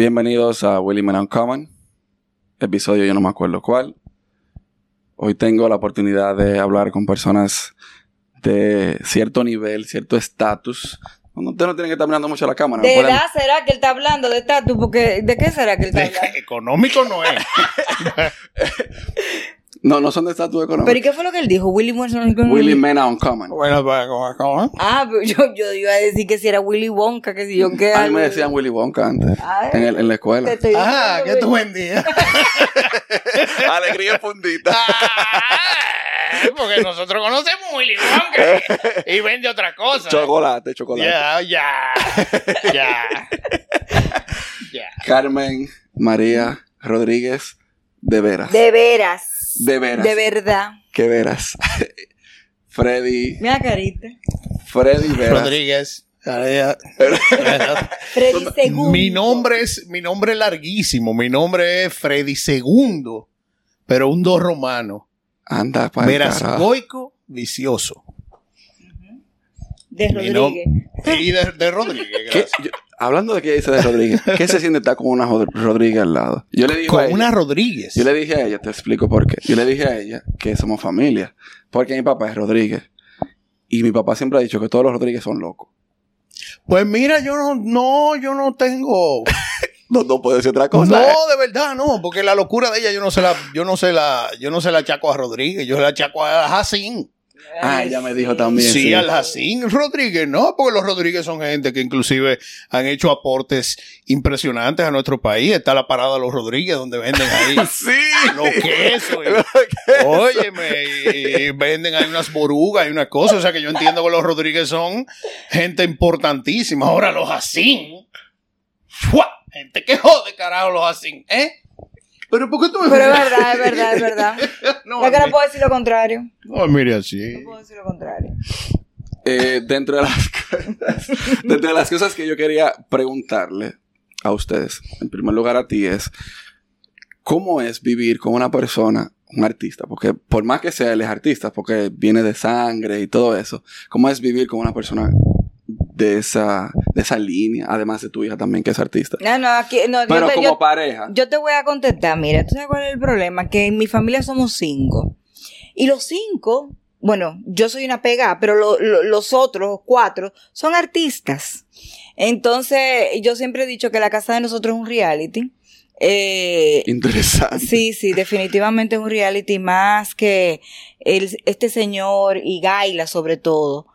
Bienvenidos a Willy Man Uncommon. Episodio yo no me acuerdo cuál. Hoy tengo la oportunidad de hablar con personas de cierto nivel, cierto estatus. No, Usted no tiene que estar mirando mucho a la cámara. ¿De pueden- edad será que él está hablando de estatus? Porque ¿de qué será que él está De- hablando? económico no es. No, no son de estatus económico. ¿Pero y qué fue lo que él dijo? Willy Wilson. Willy Man Uncommon. bueno, pues, ¿cómo, cómo? Ah, pero yo, yo iba a decir que si era Willy Wonka, que si yo qué. A mí me decían Willy Wonka antes. Ay. en, el- en la Te escuela. estoy Ah, que tú Willy. vendías. Alegría fundita. Porque nosotros conocemos Willy Wonka y vende otra cosa. chocolate, chocolate. Ya, ya, ya. Ya. Carmen María Rodríguez, de veras. De veras. De veras. De verdad. Que veras. Freddy. Mira carita. Freddy Veras. Rodríguez. Freddy Segundo. Mi nombre es, mi nombre es larguísimo. Mi nombre es Freddy Segundo, pero un dos romano. Anda, para Verás, goico vicioso. De Rodríguez. Y de, de Rodríguez. gracias. Hablando de que dice de Rodríguez, ¿qué se siente estar con una Rodríguez al lado? Yo le dije a Con ella, una Rodríguez. yo le dije a ella, te explico por qué. Yo le dije a ella que somos familia, porque mi papá es Rodríguez. Y mi papá siempre ha dicho que todos los Rodríguez son locos. Pues mira, yo no, no, yo no tengo. No, no puede decir otra cosa. no, ¿eh? de verdad, no, porque la locura de ella yo no se la, yo no se la, yo no se la achaco a Rodríguez, yo se la achaco a Jacín. Ah, ella me dijo también. Sí, sí. al Jacín Rodríguez, no, porque los Rodríguez son gente que inclusive han hecho aportes impresionantes a nuestro país. Está la parada de los Rodríguez donde venden ahí Sí. los quesos. y- Óyeme, y, y venden ahí unas borugas y unas cosas. O sea que yo entiendo que los Rodríguez son gente importantísima. Ahora los Jacín. ¡fua! Gente que jode, carajo, los Jacín, ¿eh? Pero ¿por qué tú me Pero es verdad, es verdad, es verdad. No, es que no puedo decir lo contrario. no, mire así. No puedo decir lo contrario. Eh, dentro, de las, cosas- dentro de las cosas que yo quería preguntarle a ustedes, en primer lugar a ti, es cómo es vivir con una persona, un artista, porque por más que sea él es artista, porque viene de sangre y todo eso, cómo es vivir con una persona de esa, de esa línea, además de tu hija también que es artista. No, no, aquí, no, yo Pero te- como yo- pareja, Yo te voy a contestar, mira, ¿tú sabes cuál es el problema? Que en mi familia somos cinco. Y los cinco, bueno, yo soy una pegada, pero lo- lo- los otros cuatro son artistas. Entonces, yo siempre he dicho que la casa de nosotros es un reality. Eh, interesante. sí, sí, definitivamente es un reality más que el, este señor y Gaila sobre todo.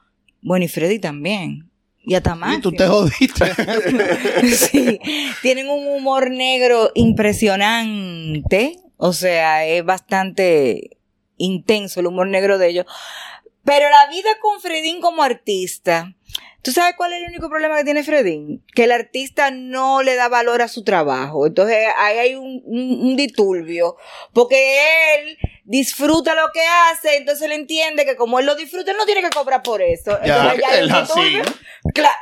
Bueno, y Freddy también. Y hasta más. Y tú te jodiste. Sí, tienen un humor negro impresionante. O sea, es bastante intenso el humor negro de ellos. Pero la vida con Fredín como artista. ¿Tú sabes cuál es el único problema que tiene Fredín? Que el artista no le da valor a su trabajo. Entonces ahí hay un, un, un diturbio. Porque él disfruta lo que hace, entonces él entiende que como él lo disfruta, él no tiene que cobrar por eso. Ya, Entonces, hay el. Jacín.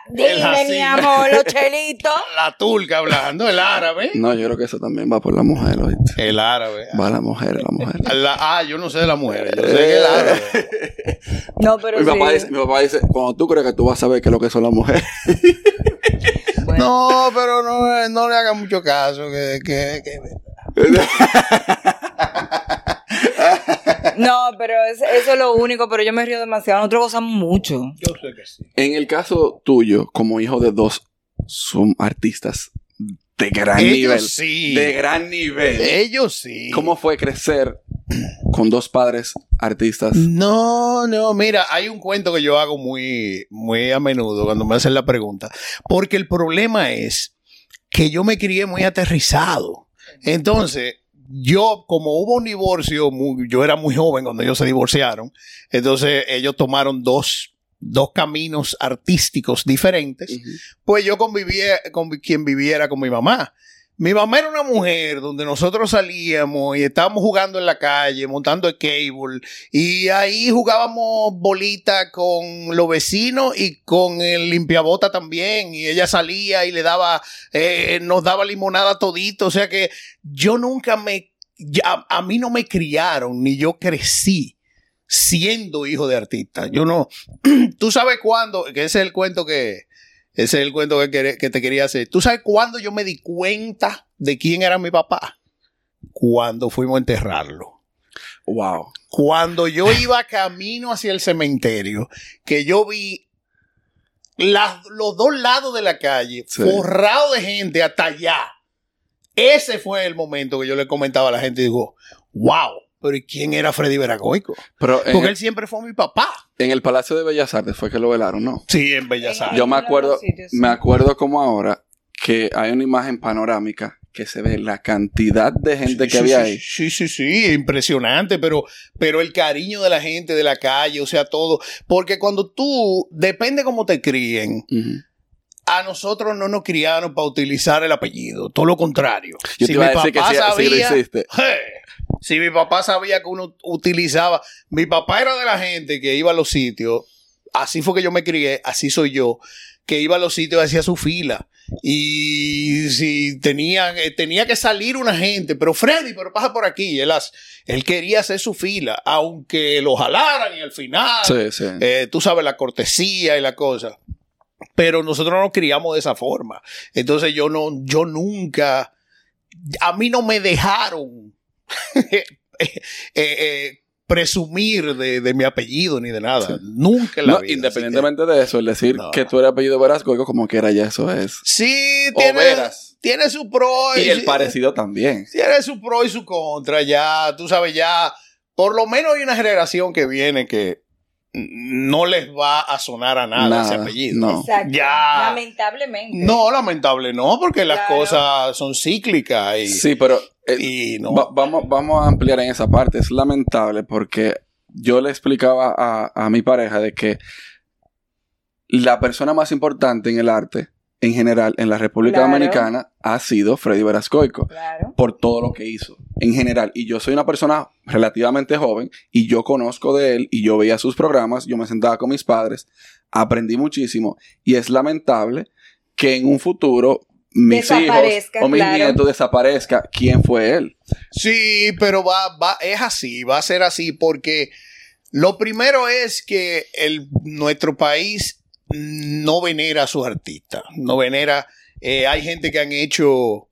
Dime, mi amor, los chelitos. La turca hablando, el árabe. No, yo creo que eso también va por la mujer, ¿oíste? El árabe. Va la mujer, la mujer. La- ah, yo no sé de la mujer, yo sé que el árabe. No, pero Mi papá, sí. dice, mi papá dice, cuando tú crees que tú vas a saber qué es lo que son las mujeres. Bueno. No, pero no, no le haga mucho caso. Que, que, que- No, pero es- eso es lo único, pero yo me río demasiado. Nosotros gozamos mucho. Yo sé que sí. En el caso tuyo, como hijo de dos son artistas de gran Ellos nivel. sí. De gran nivel. Ellos sí. ¿Cómo fue crecer con dos padres artistas? No, no, mira, hay un cuento que yo hago muy, muy a menudo cuando me hacen la pregunta. Porque el problema es que yo me crié muy aterrizado. Entonces, yo, como hubo un divorcio, muy- yo era muy joven cuando ellos se divorciaron, entonces ellos tomaron dos, dos caminos artísticos diferentes pues yo convivía con quien viviera con mi mamá. Mi mamá era una mujer donde nosotros salíamos y estábamos jugando en la calle, montando el cable, y ahí jugábamos bolita con los vecinos y con el limpiabota también, y ella salía y le daba, eh, nos daba limonada todito, o sea que yo nunca me, ya- a mí no me criaron, ni yo crecí siendo hijo de artista. Yo no, tú sabes cuándo, que ese es el cuento que, Ese es el cuento que, te quería hacer. ¿Tú sabes cuándo yo me di cuenta de quién era mi papá? Cuando fuimos a enterrarlo. Wow. Cuando yo iba camino hacia el cementerio, que yo vi las- los dos lados de la calle Sí. forrado de gente hasta allá. Ese fue el momento que yo le comentaba a la gente y digo, wow, pero ¿y quién era Freddy Veragoico? Pero Porque él siempre fue mi papá. En el Palacio de Bellas Artes fue que lo velaron, ¿no? Sí, en Bellas Artes. Yo me acuerdo, sitios, me acuerdo como ahora que hay una imagen panorámica que se ve la cantidad de gente Sí, que sí, había sí, ahí. Sí, sí, sí, impresionante, pero, pero el cariño de la gente de la calle, o sea, todo. Porque cuando tú, depende cómo te críen. A nosotros no nos criaron para utilizar el apellido, todo lo contrario. Yo te iba a decir que sí, sí lo hiciste. ¡hey! si mi papá sabía que uno utilizaba, mi papá era de la gente que iba a los sitios, así fue que yo me crié, así soy yo, que iba a los sitios y hacía su fila. Y si tenía, eh, tenía que salir una gente, pero Freddy, pero pasa por aquí, él, él quería hacer su fila, aunque lo jalaran y al final, Sí, sí. eh, tú sabes, la cortesía y la cosa. Pero nosotros no nos criamos de esa forma. Entonces yo no, yo nunca, a mí no me dejaron eh, eh, presumir de, de mi apellido ni de nada. Sí. Nunca en la No, vida, independientemente de eso, el decir No. que tú eres apellido Verascoico, como que era ya eso es. Sí, tiene, Veras. tiene su pro Y el sí, parecido también. Tiene su pro y su contra. Ya, tú sabes, ya, por lo menos hay una generación que viene que no les va a sonar a nada, ese apellido. no. Exacto. Ya. Lamentablemente. No, lamentable no, porque las cosas son cíclicas y, Sí, pero eh, y no. va- vamos, vamos a ampliar en esa parte. Es lamentable porque yo le explicaba a, a mi pareja de que la persona más importante en el arte, en general, en la República Claro. Dominicana, ha sido Freddy Verascoico. Claro. por todo lo que hizo en general. Y yo soy una persona relativamente joven y yo conozco de él y yo veía sus programas, yo me sentaba con mis padres, aprendí muchísimo y es lamentable que en un futuro mis hijos Desaparezca, o mis claro. nietos desaparezca quién fue él. Sí, pero va, va, es así, va a ser así, porque lo primero es que el, nuestro país no venera a sus artistas, no venera, eh, hay gente que han hecho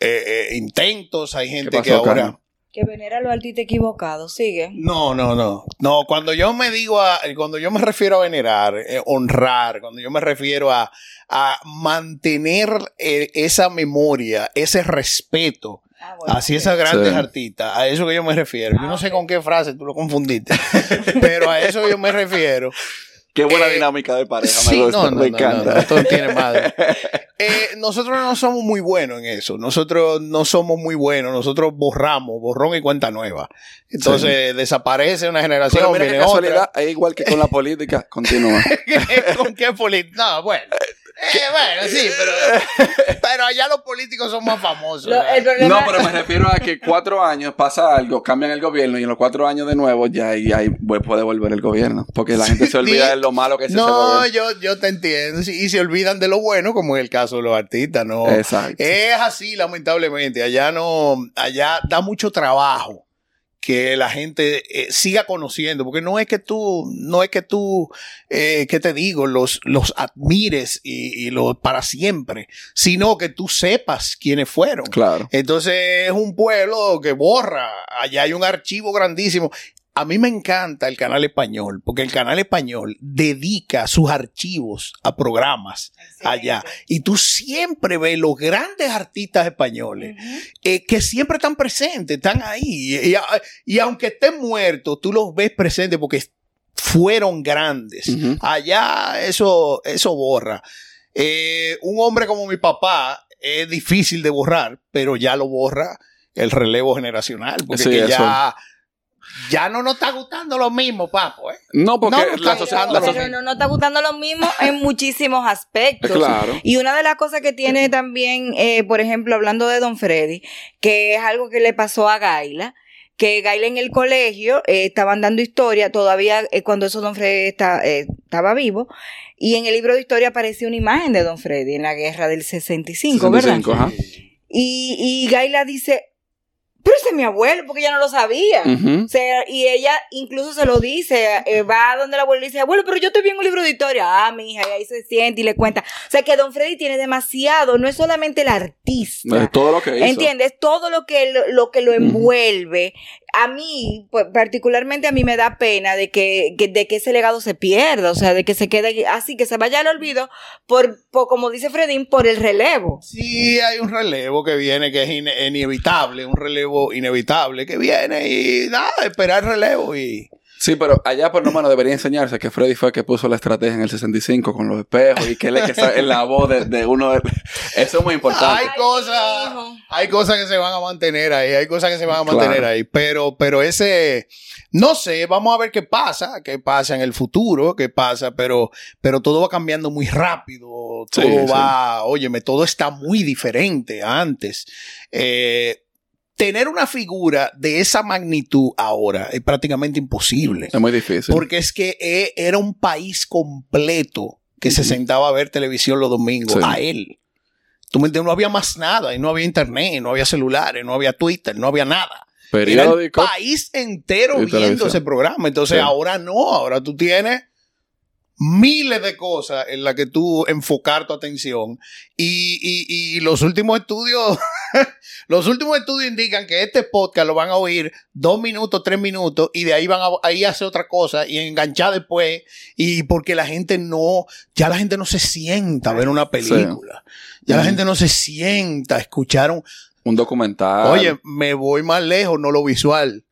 eh, eh, intentos, hay gente ¿Qué que ahora... Carmen? Que venera lo artista equivocado. Sigue. No, no, no. No, cuando yo me digo a, cuando yo me refiero a venerar, eh, honrar, cuando yo me refiero a, a mantener eh, esa memoria, ese respeto Ah, bueno, ok. esas grandes Sí. artistas, a eso que yo me refiero. Yo Ah, no sé ok. con qué frase tú lo confundiste, pero a eso yo me refiero. Qué buena Eh, dinámica de pareja, me Sí, gusta, no, no, me no, encanta. no, esto no tiene madre. Eh, nosotros no somos muy buenos en eso. Nosotros no somos muy buenos. Nosotros borramos, borrón y cuenta nueva. Entonces desaparece una generación, Pero mira qué viene otra. es igual que con la política, continúa. ¿Con qué político? No, bueno. Eh, bueno, sí, pero, pero allá los políticos son más famosos. No, pero me refiero a que cuatro años pasa algo, cambian el gobierno y en los cuatro años de nuevo ya ahí, ahí pues, puede volver el gobierno. Porque la gente se olvida de lo malo que es ese No, yo, yo te entiendo. Y se olvidan de lo bueno, como en el caso de los artistas, ¿no? Exacto. Es así, lamentablemente. Allá no, allá da mucho trabajo que la gente eh, siga conociendo, porque no es que tú, no es que tú, eh, ¿qué te digo? Los, los admires y, y los para siempre, sino que tú sepas quiénes fueron. Claro. Entonces es un pueblo que borra. Allá hay un archivo grandísimo. A mí me encanta el canal español, porque el canal español dedica sus archivos a programas allá. Y tú siempre ves los grandes artistas españoles eh, que siempre están presentes, están ahí. Y, y- y aunque estén muertos, tú los ves presentes porque fueron grandes. Allá eso, eso borra. Eh, un hombre como mi papá es difícil de borrar, pero ya lo borra el relevo generacional. Porque Sí, que eso. Ya, no nos está gustando lo mismo, papo. ¿eh? No, porque No, la sociedad... Pero sociedad- no, no está gustando lo mismo en muchísimos aspectos. Claro. Y una de las cosas que tiene también, eh, por ejemplo, hablando de Don Freddy, que es algo que le pasó a Gaila, que Gaila en el colegio eh, estaban dando historia, todavía eh, cuando eso Don Freddy está- eh, estaba vivo, y en el libro de historia aparecía una imagen de Don Freddy en la guerra del 65, ¿verdad? 65, ajá. Y, y Gaila dice, pero ese es mi abuelo, porque ella no lo sabía. Ujú. O sea, y ella incluso se lo dice, eh, va donde la abuela y dice, abuelo, pero yo estoy viendo un libro de historia. Ah, mi hija, y ahí se siente y le cuenta. O sea, que Don Freddy tiene demasiado, no es solamente el artista. Es todo lo que hizo. ¿Entiendes? Todo lo que lo, lo que lo envuelve. A mí, pues, particularmente a mí me da pena de que, que- de que ese legado se pierda, o sea, de que se quede así, que se vaya al olvido por, por como dice Fredín, por el relevo. Sí, hay un relevo que viene que es ine- inevitable, un relevo inevitable que viene y nada, esperar relevo y... Sí, pero allá por lo menos debería enseñarse que Freddy fue el que puso la estrategia en el 65 con los espejos y que él es que está en la voz de, de uno de... Eso es muy importante. Hay cosas, hay cosas que se van a mantener ahí, hay cosas que se van a mantener Claro. ahí, pero, pero ese, no sé, vamos a ver qué pasa, qué pasa en el futuro, qué pasa, pero, pero todo va cambiando muy rápido, Sí, todo sí. va, óyeme, todo está muy diferente a antes. Eh, tener una figura de esa magnitud ahora es prácticamente imposible. Es muy difícil. Porque es que eh, era un país completo que se sentaba a ver televisión los domingos Sí. a él. Tú me entiendes, no había más nada, y no había internet, no había celulares, no había Twitter, no había nada. Era el Periódico. país entero y viendo televisión. ese programa. Entonces Sí. ahora no, ahora tú tienes miles de cosas en las que tú enfocar tu atención. Y, y- y los últimos estudios, los últimos estudios indican que este podcast lo van a oír dos minutos, tres minutos, y de ahí van a ahí hacer otra cosa y enganchar después. Y porque la gente no, ya la gente no se sienta a ver una película. Ya la gente no se sienta a escuchar un, Un documental. Oye, me voy más lejos, no lo visual.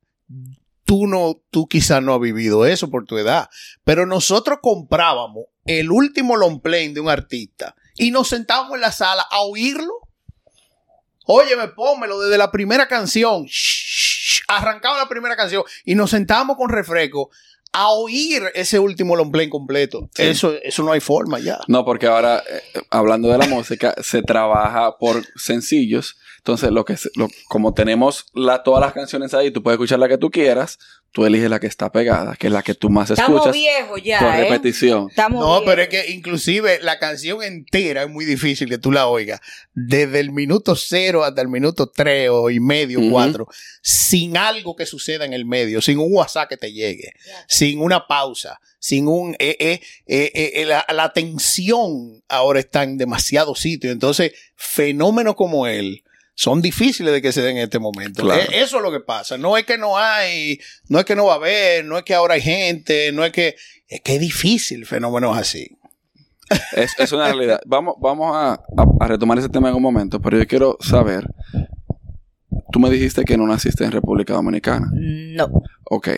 Tú no, tú quizás no has vivido eso por tu edad, pero nosotros comprábamos el último long play de un artista y nos sentábamos en la sala a oírlo. Óyeme, pónmelo desde la primera canción. Shh, arrancaba la primera canción y nos sentábamos con refresco a oír ese último long play completo. Sí. Eso, eso no hay forma ya. No, porque ahora, eh, hablando de la música, se trabaja por sencillos. Entonces, lo que se- lo- como tenemos la, todas las canciones ahí, tú puedes escuchar la que tú quieras, tú eliges la que está pegada, que es la que tú más Estamos escuchas viejos ya, por ¿eh? repetición. Estamos No, pero es que inclusive la canción entera es muy difícil que tú la oigas. Desde el minuto cero hasta el minuto tres o y medio, Ujú. cuatro, sin algo que suceda en el medio, sin un WhatsApp que te llegue, sin una pausa, sin un... eh, eh, eh, eh, la, la tensión ahora está en demasiados sitios. Entonces, fenómenos como él son difíciles de que se den en este momento. Claro. Eh, Eso es lo que pasa. No es que no hay, no es que no va a haber, no es que ahora hay gente, no es que... Es que es difícil fenómenos así. Es, es una realidad. Vamos, vamos a, a- a retomar ese tema en un momento, pero yo quiero saber. Tú me dijiste que no naciste en República Dominicana. No. Ok.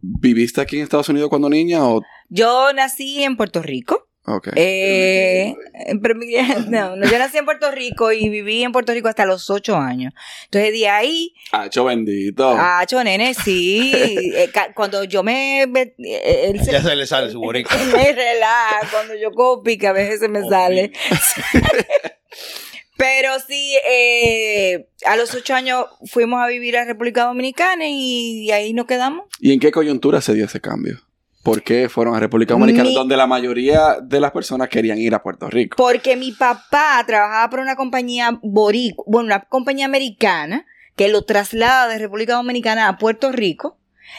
¿Viviste aquí en Estados Unidos cuando niña o...? Yo nací en Puerto Rico. Ok. Eh, pero no, no, yo nací en Puerto Rico y viví en Puerto Rico hasta los ocho años. Entonces de ahí, Hacho bendito. ah, cho, nene, sí. eh, cuando yo me, me- eh, él se- Ya se le sale su boricua. me relaja, cuando yo copy, que a veces se me sale. Pero sí, eh, a los ocho años fuimos a vivir a República Dominicana y ahí nos quedamos. ¿Y en qué coyuntura se dio ese cambio? ¿Por qué fueron a República Dominicana, Mi- donde la mayoría de las personas querían ir a Puerto Rico? Porque mi papá trabajaba por una compañía boricua, bueno, una compañía americana que lo traslada de República Dominicana a Puerto Rico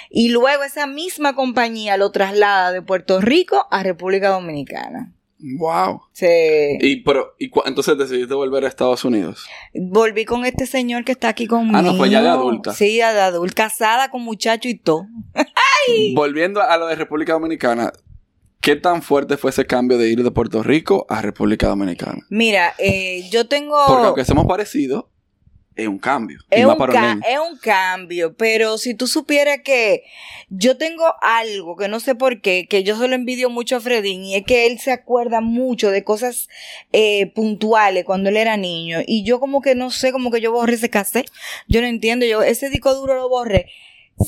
y luego esa misma compañía lo traslada de Puerto Rico a República Dominicana. Wow. Se... Y, pero, y entonces decidiste volver a Estados Unidos. Volví con este señor que está aquí conmigo. Ah, no, fue ya de adulta. Sí, ya de adulta, casada con muchacho y todo. Volviendo a lo de República Dominicana, ¿qué tan fuerte fue ese cambio de ir de Puerto Rico a República Dominicana? Mira, eh, yo tengo... Porque aunque somos parecidos, es un cambio. Es un, es un cambio, pero si tú supieras que yo tengo algo que no sé por qué, que yo solo envidio mucho a Fredín, y es que él se acuerda mucho de cosas eh, puntuales cuando él era niño, y yo como que no sé, como que yo borré ese cassette, yo no entiendo, yo ese disco duro lo borré.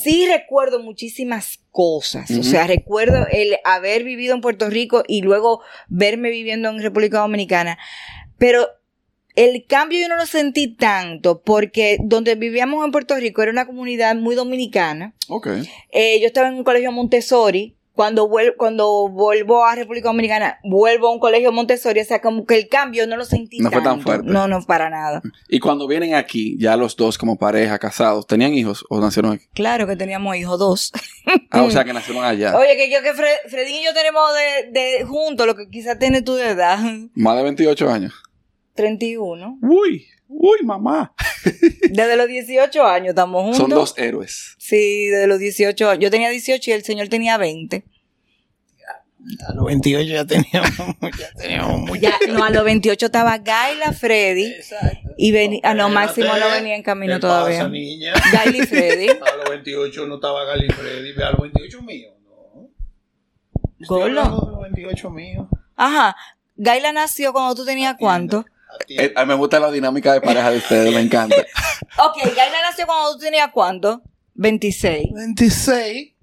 Sí recuerdo muchísimas cosas, o sea, recuerdo el haber vivido en Puerto Rico y luego verme viviendo en República Dominicana, pero el cambio yo no lo sentí tanto porque donde vivíamos en Puerto Rico era una comunidad muy dominicana. Ok. Eh, yo estaba en un colegio Montessori cuando vuelvo, cuando vuelvo a República Dominicana, vuelvo a un colegio Montessori, o sea, como que el cambio no lo sentí No fue tan tanto. fuerte. No, no, para nada. Y cuando vienen aquí, ya los dos como pareja, casados, ¿tenían hijos o nacieron aquí? Claro que teníamos hijos dos. Ah, o sea, que nacieron allá. Oye, que yo que Fred, Fredín y yo tenemos de, de juntos lo que quizás tiene tu de edad, Más de 28 años. 31. Uy, uy, mamá. Desde los 18 años estamos juntos. Son dos héroes. Sí, desde los 18 años. Yo tenía 18 y el señor tenía 20. A los 28 ya teníamos, ya teníamos mucho. Ya, no, a los 28 estaba Gaila, Freddy. Exacto. Y venía, ah, no, Máximo no venía en camino ¿Qué todavía. pasa, niña? Gaila y Freddy. A los 28 no estaba Gali Freddy, ve a los 28 míos, no. Estoy Golo. de los 28 míos. Ajá. Gaila nació cuando tú tenías cuánto. Eh, a mí me gusta la dinámica de pareja de ustedes, me encanta. Ok, Gaila nació cuando tú tenías cuánto. 26. 26.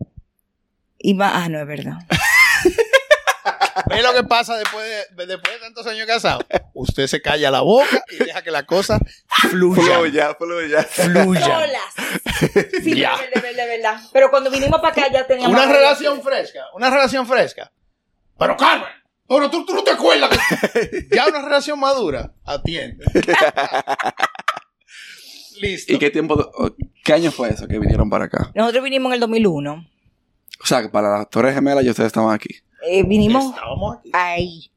Y más, ah, no es verdad. ¿Ve lo que pasa después de, después de tantos años casados? Usted se calla la boca y deja que la cosa fluya. Fluya, fluya. Fluya. Solas. Sí, Ya. de verdad, de verdad. Pero cuando vinimos para acá ya teníamos. Una relación fresca, una relación fresca. Pero Carmen, pero tú, tú no te acuerdas. que- ya una relación madura. Atiende. Listo. ¿Y qué tiempo, qué año fue eso que vinieron para acá? Nosotros vinimos en el 2001. O sea, que para las Torres Gemelas y ustedes estaban aquí. Eh, vinimos Estábamos aquí. ahí.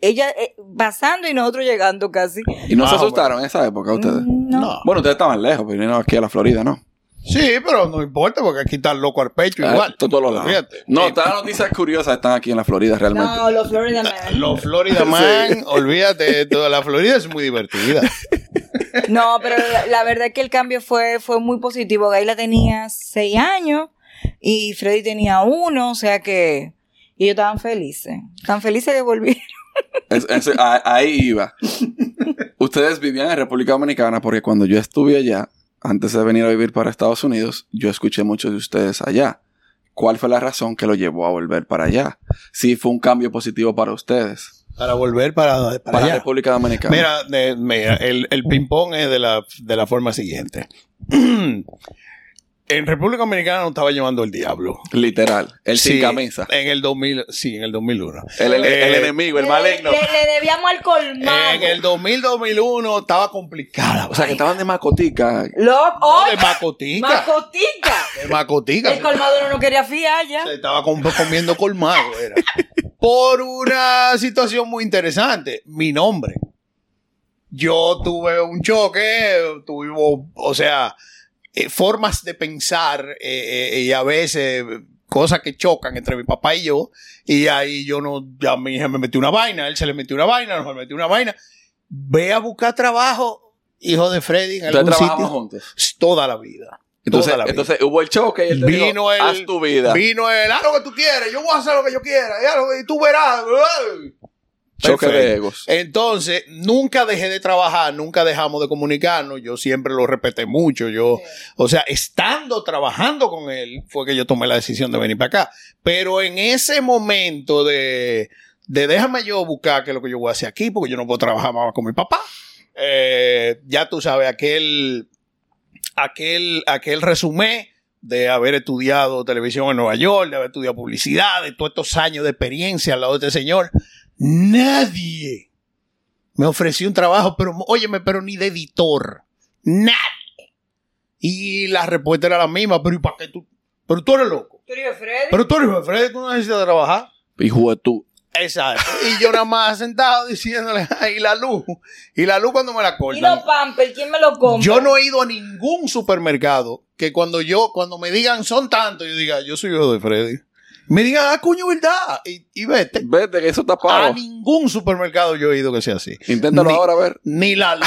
Ella eh, pasando y nosotros llegando casi. ¿Y no se Ah, asustaron en esa época ustedes? Mm, No. No. Bueno, ustedes estaban lejos, pero vinieron aquí a la Florida, ¿no? Sí, pero no importa porque aquí está el loco al pecho Ah, igual. to- todos los lados. No, todas las noticias curiosas están aquí en la Florida realmente. No, los Florida Man. Los Florida Man, olvídate, toda la Florida es muy divertida. No, pero la, la verdad es que el cambio fue, fue muy positivo. Gaila tenía seis años y Freddy tenía uno, o sea que y ellos estaban felices. Tan felices de volver. Es- es- a- ahí iba. Ustedes vivían en República Dominicana porque cuando yo estuve allá, antes de venir a vivir para Estados Unidos, yo escuché muchos de ustedes allá. ¿Cuál fue la razón que lo llevó a volver para allá? Sí, fue un cambio positivo para ustedes. Para volver para, para, Para, allá. República Dominicana. Mira, de- mira, el, el ping-pong es de la, de la forma siguiente. en República Dominicana nos estaba llevando el diablo. Literal. El sin Sí, camisa. En el 2000, sí, en el 2001. El, el- el Eh, enemigo, el maligno. Le, le debíamos al colmado. En el 2000-2001 estaba complicada. O sea, que estaban de macotica. No, ¡ay! de macotica. Macotica. de macotica. El colmado no quería fiar ya. Se estaba com- comiendo colmado, era. Por una situación muy interesante. Mi nombre. Yo tuve un choque, tuvimos, o sea, eh, formas de pensar eh, eh, y a veces cosas que chocan entre mi papá y yo. Y ahí yo no, ya mi hija me metió una vaina, él se le metió una vaina, nos metió una vaina. Ve a buscar trabajo, hijo de Freddy, en algún sitio. juntos. Toda la vida. Entonces, entonces hubo el choque y él Vino dijo, el- haz tu vida. Vino el, haz lo que tú quieres, yo voy a hacer lo que yo quiera, y, lo y tú verás. Choque de egos. Entonces, nunca dejé de trabajar, nunca dejamos de comunicarnos, yo siempre lo respeté mucho, yo, o sea, estando trabajando con él, fue que yo tomé la decisión de venir para acá. Pero en ese momento de, de déjame yo buscar qué es lo que yo voy a hacer aquí, porque yo no puedo trabajar más con mi papá. Eh, ya tú sabes, aquel, aquel, aquel resumen de haber estudiado televisión en Nueva York, de haber estudiado publicidad, de todos estos años de experiencia al lado de este señor, nadie me ofreció un trabajo, pero óyeme, pero ni de editor, nadie. Y la respuesta era la misma, pero ¿y para qué tú? Pero tú eres loco. ¿Tú eres Freddy? Pero tú eres Freddy, tú no necesitas trabajar. Hijo de tú. Exacto. Y yo nada más sentado diciéndole, y la luz, y la luz cuando me la ¿Y cortan. los Pampers? ¿Quién me lo compra? Yo no he ido a ningún supermercado que cuando yo, cuando me digan son tantos, yo diga, yo soy hijo de Freddy. Me digan, ah, coño, verdad. Y, y vete. Vete, que eso está A pago. ningún supermercado yo he ido que sea así. Inténtalo Ni- ahora a ver. Ni la luz,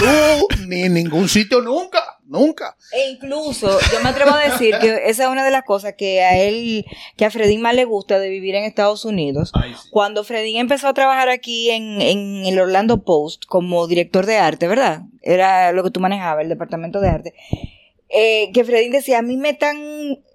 ni en ningún sitio nunca, nunca. E incluso, yo me atrevo a decir que esa es una de las cosas que a él, que a Fredín más le gusta de vivir en Estados Unidos. Cuando Fredín empezó a trabajar aquí en, en el Orlando Post como director de arte, ¿verdad? Era lo que tú manejabas, el departamento de arte. Eh, que Fredín decía, a mí me, tan,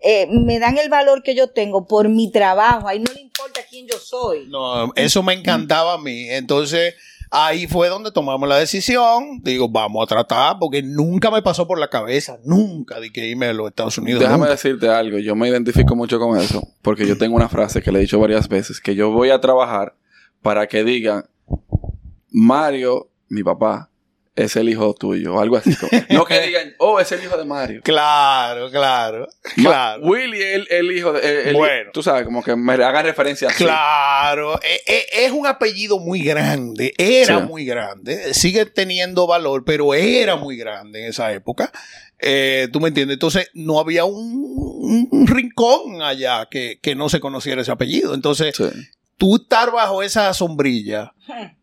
eh, me dan el valor que yo tengo por mi trabajo, ahí no le importa quién yo soy. No, eso me encantaba a mí. Entonces, Ahí fue donde tomamos la decisión. Digo, vamos a tratar, porque nunca me pasó por la cabeza, nunca, de que irme a los Estados Unidos. Déjame nunca. decirte algo, yo me identifico mucho con eso, porque yo tengo una frase que le he dicho varias veces, que yo voy a trabajar para que digan, Mario, mi papá, es el hijo tuyo, o algo así. no que digan, oh, es el hijo de Mario. Claro, claro, Ma- claro. Willy es el, el hijo de... el- Bueno. Tú sabes, como que me hagan referencia así. Claro, e- e- es un apellido muy grande, era Sí. muy grande, sigue teniendo valor, pero era muy grande en esa época. Eh, ¿Tú me entiendes? Entonces no había un, un rincón allá que, que no se conociera ese apellido. Entonces Sí. Tú estar bajo esa sombrilla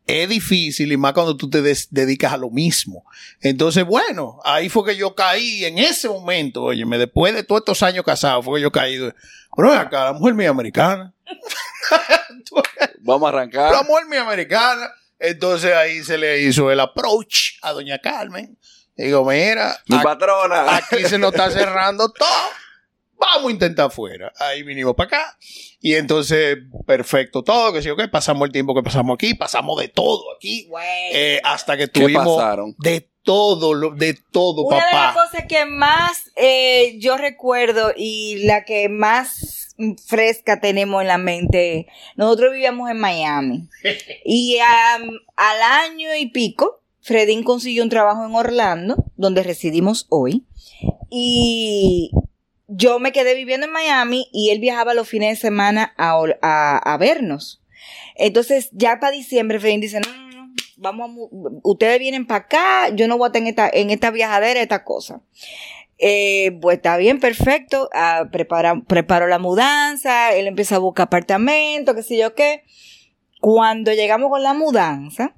es difícil y más cuando tú te dedicas a lo mismo. Entonces, bueno, ahí fue que yo caí en ese momento, óyeme, después de todos estos años casados, fue que yo caí. ven acá, la mujer mía americana. Vamos a arrancar. La mujer mía americana. Entonces ahí se le hizo el approach a doña Carmen. Digo, mira, Mi aquí, patrona. aquí se nos está cerrando todo. Vamos a intentar afuera. Ahí vinimos para acá. Y entonces, perfecto todo, que sí, ok, pasamos el tiempo que pasamos aquí, pasamos de todo aquí, eh, hasta que ¿Qué tuvimos de todo, lo- de todo, Una de las papá. cosas que más eh, yo recuerdo y la que más fresca tenemos en la mente, nosotros vivíamos en Miami y al año y pico, Fredín consiguió un trabajo en Orlando, donde residimos hoy, y yo me quedé viviendo en Miami y él viajaba los fines de semana a, a, vernos. Entonces, ya para diciembre, Fredín dice, no, no, no, vamos a ustedes vienen para acá, yo no voy a estar en esta, en esta viajadera, esta cosa. Eh, pues está bien, perfecto. Ah, prepara, preparo la mudanza, él empieza a buscar apartamento, qué sé yo qué. Cuando llegamos con la mudanza,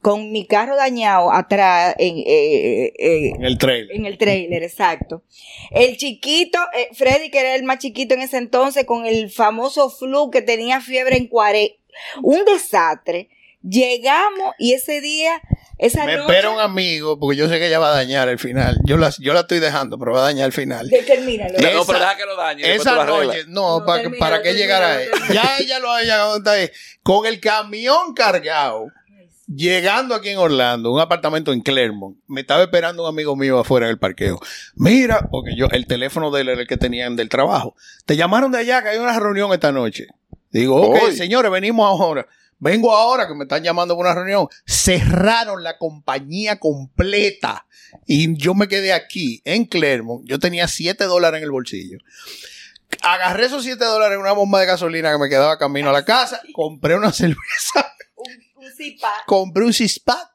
con mi carro dañado atrás en, eh, eh, En el trailer. en el trailer, exacto. El chiquito, eh, Freddy, que era el más chiquito en ese entonces, con el famoso flu que tenía fiebre en cuare, un desastre. Llegamos y ese día, esa Me noche, espera un amigo, porque yo sé que ella va a dañar el final. Yo la, yo la estoy dejando, pero va a dañar el final. Determínalo. No, pero deja que lo dañe. Esa noche, no, No, para, termina, para qué termina, llegar a él. termina. Ya ella lo había llegado ahí. Con el camión cargado, llegando aquí en Orlando, un apartamento en Clermont, me estaba esperando un amigo mío afuera del parqueo. Mira, porque yo, el teléfono de él era el que tenían del trabajo. Te llamaron de allá que hay una reunión esta noche. Digo, ok, Hoy. señores, venimos ahora. Vengo ahora que me están llamando por una reunión. Cerraron la compañía completa. Y yo me quedé aquí, en Clermont. Yo tenía 7 dólares en el bolsillo. Agarré esos 7 dólares en una bomba de gasolina que me quedaba camino a la casa. Compré una cerveza. Un cispat.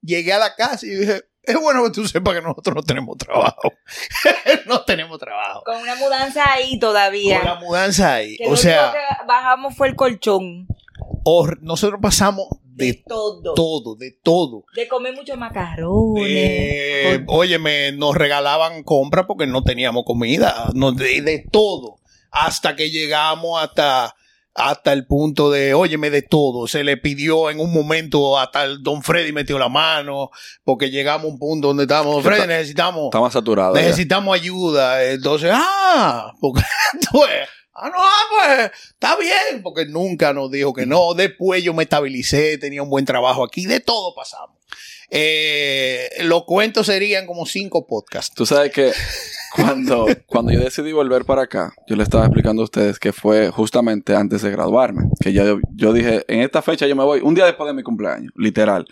Llegué a la casa y dije, es bueno que tú sepas que nosotros no tenemos trabajo. no tenemos trabajo. Con una mudanza ahí todavía. Con la mudanza ahí. Que O sea, que bajamos fue el colchón. nosotros pasamos De de todo. todo, de todo. De comer muchos macarrones. Eh, Por- óyeme, nos regalaban compras porque no teníamos comida, no, de, de todo. Hasta que llegamos hasta, hasta el punto de, óyeme, de todo. Se le pidió en un momento, hasta el don Freddy metió la mano, porque llegamos a un punto donde estábamos, don Freddy, necesitamos, Estamos saturados. ya. necesitamos ayuda. Entonces, ah, porque Ah, no, ah, pues está bien, porque nunca nos dijo que no. Después yo me estabilicé, tenía un buen trabajo aquí, de todo pasamos. Eh, los cuentos serían como cinco podcasts. Tú sabes que cuando, cuando yo decidí volver para acá, yo le estaba explicando a ustedes que fue justamente antes de graduarme. Que yo, yo dije, en esta fecha yo me voy, un día después de mi cumpleaños, literal.